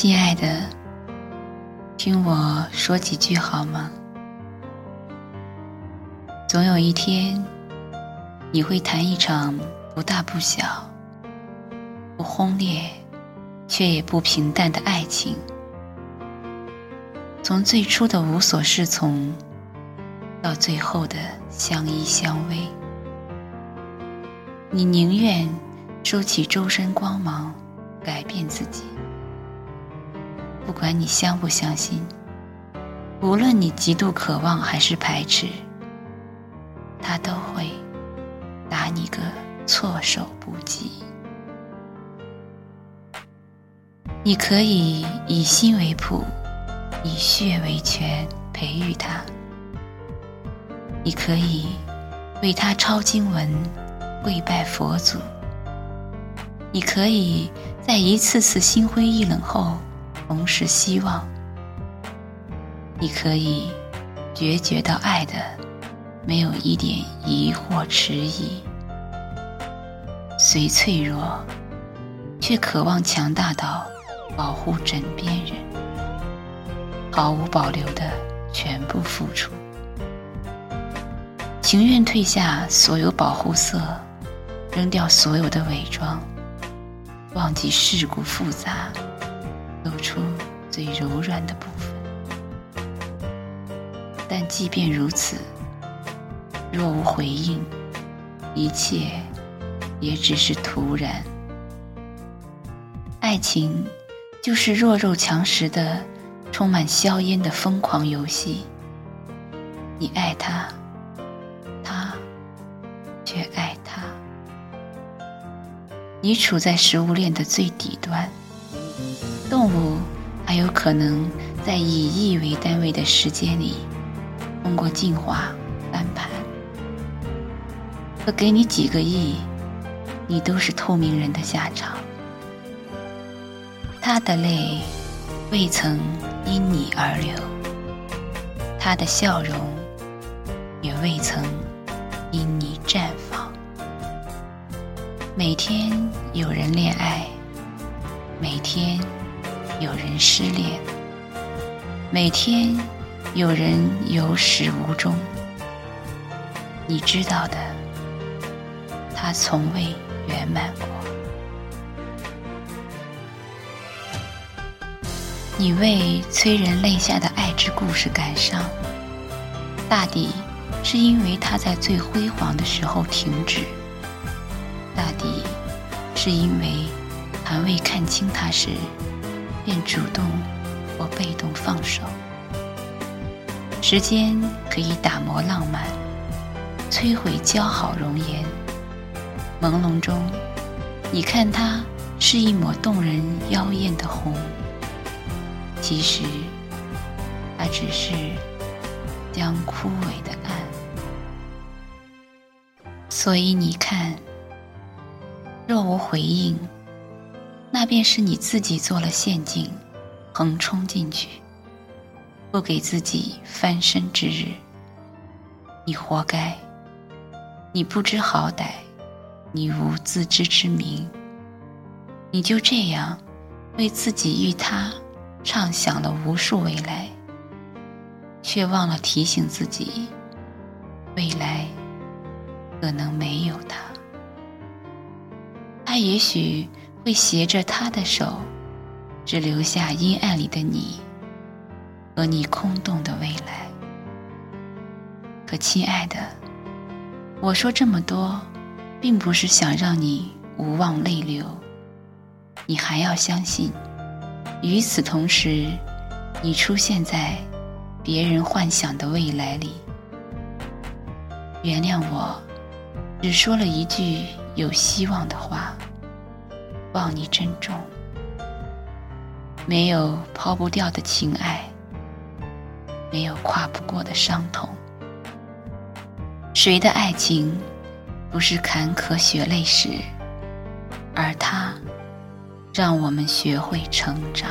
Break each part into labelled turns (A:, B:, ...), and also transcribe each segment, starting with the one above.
A: 亲爱的，听我说几句好吗？总有一天，你会谈一场不大不小、不轰烈却也不平淡的爱情。从最初的无所适从，到最后的相依相偎，你宁愿收起周身光芒，改变自己。不管你相不相信，无论你极度渴望还是排斥。他都会打你个措手不及。你可以以心为谱，以血为泉，培育他。你可以为他抄经文，跪拜佛祖。你可以在一次次心灰意冷后同时希望。你可以决绝到爱的。没有一点疑惑迟疑，虽脆弱，却渴望强大到保护枕边人，毫无保留的全部付出，情愿褪下所有保护色，扔掉所有的伪装，忘记世故复杂，露出最柔软的部分。但即便如此。若无回应，一切也只是徒然。爱情就是弱肉强食的、充满硝烟的疯狂游戏。你爱他，他却爱他。你处在食物链的最底端。动物还有可能在以亿为单位的时间里，通过进化翻盘。可给你几个亿，你都是透明人的下场。他的泪未曾因你而流，他的笑容也未曾因你绽放。每天有人恋爱，每天有人失恋，每天有人有始无终。你知道的。他从未圆满过。你为催人泪下的爱之故事感伤，大抵是因为他在最辉煌的时候停止；大抵是因为还未看清他时，便主动或被动放手。时间可以打磨浪漫，摧毁姣好容颜。朦胧中，你看它是一抹动人妖艳的红，其实它只是将枯萎的暗。所以你看，若无回应，那便是你自己做了陷阱，横冲进去，不给自己翻身之日。你活该，你不知好歹。你无自知之明，你就这样为自己与他畅想了无数未来，却忘了提醒自己，未来可能没有他。他也许会携着他的手，只留下阴暗里的你和你空洞的未来。可亲爱的，我说这么多。并不是想让你无望泪流，你还要相信，与此同时，你出现在别人幻想的未来里。原谅我，只说了一句有希望的话，望你珍重。没有抛不掉的情爱，没有跨不过的伤痛，谁的爱情？不是坎坷血泪史，而它让我们学会成长。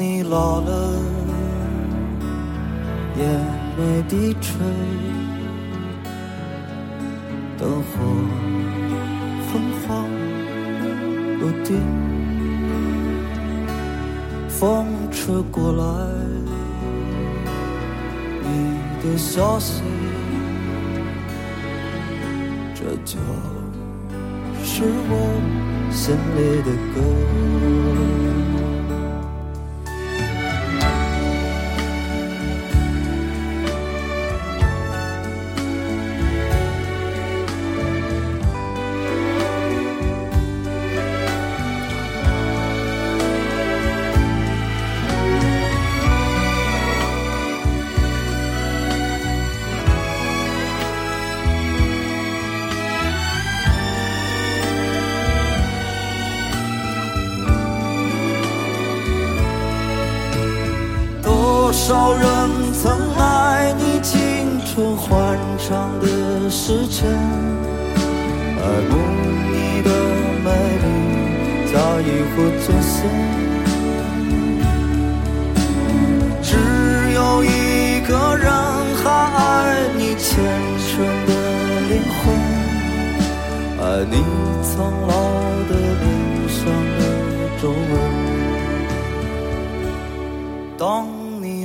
B: 老了，眼眉低垂，灯火昏黄不定，风吹过来，你的消息，这就是我心里的歌。多少人曾爱你青春欢畅的时辰，爱慕你的美丽，在意或真心。只有一个人还爱你虔诚的灵魂，爱你苍老的脸上的皱纹。当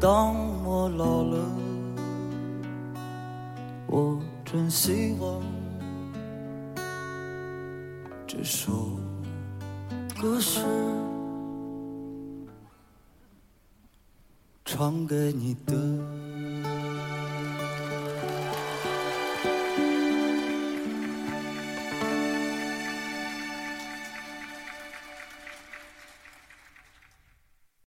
B: 当我老了，我真希望这首歌是唱给你的。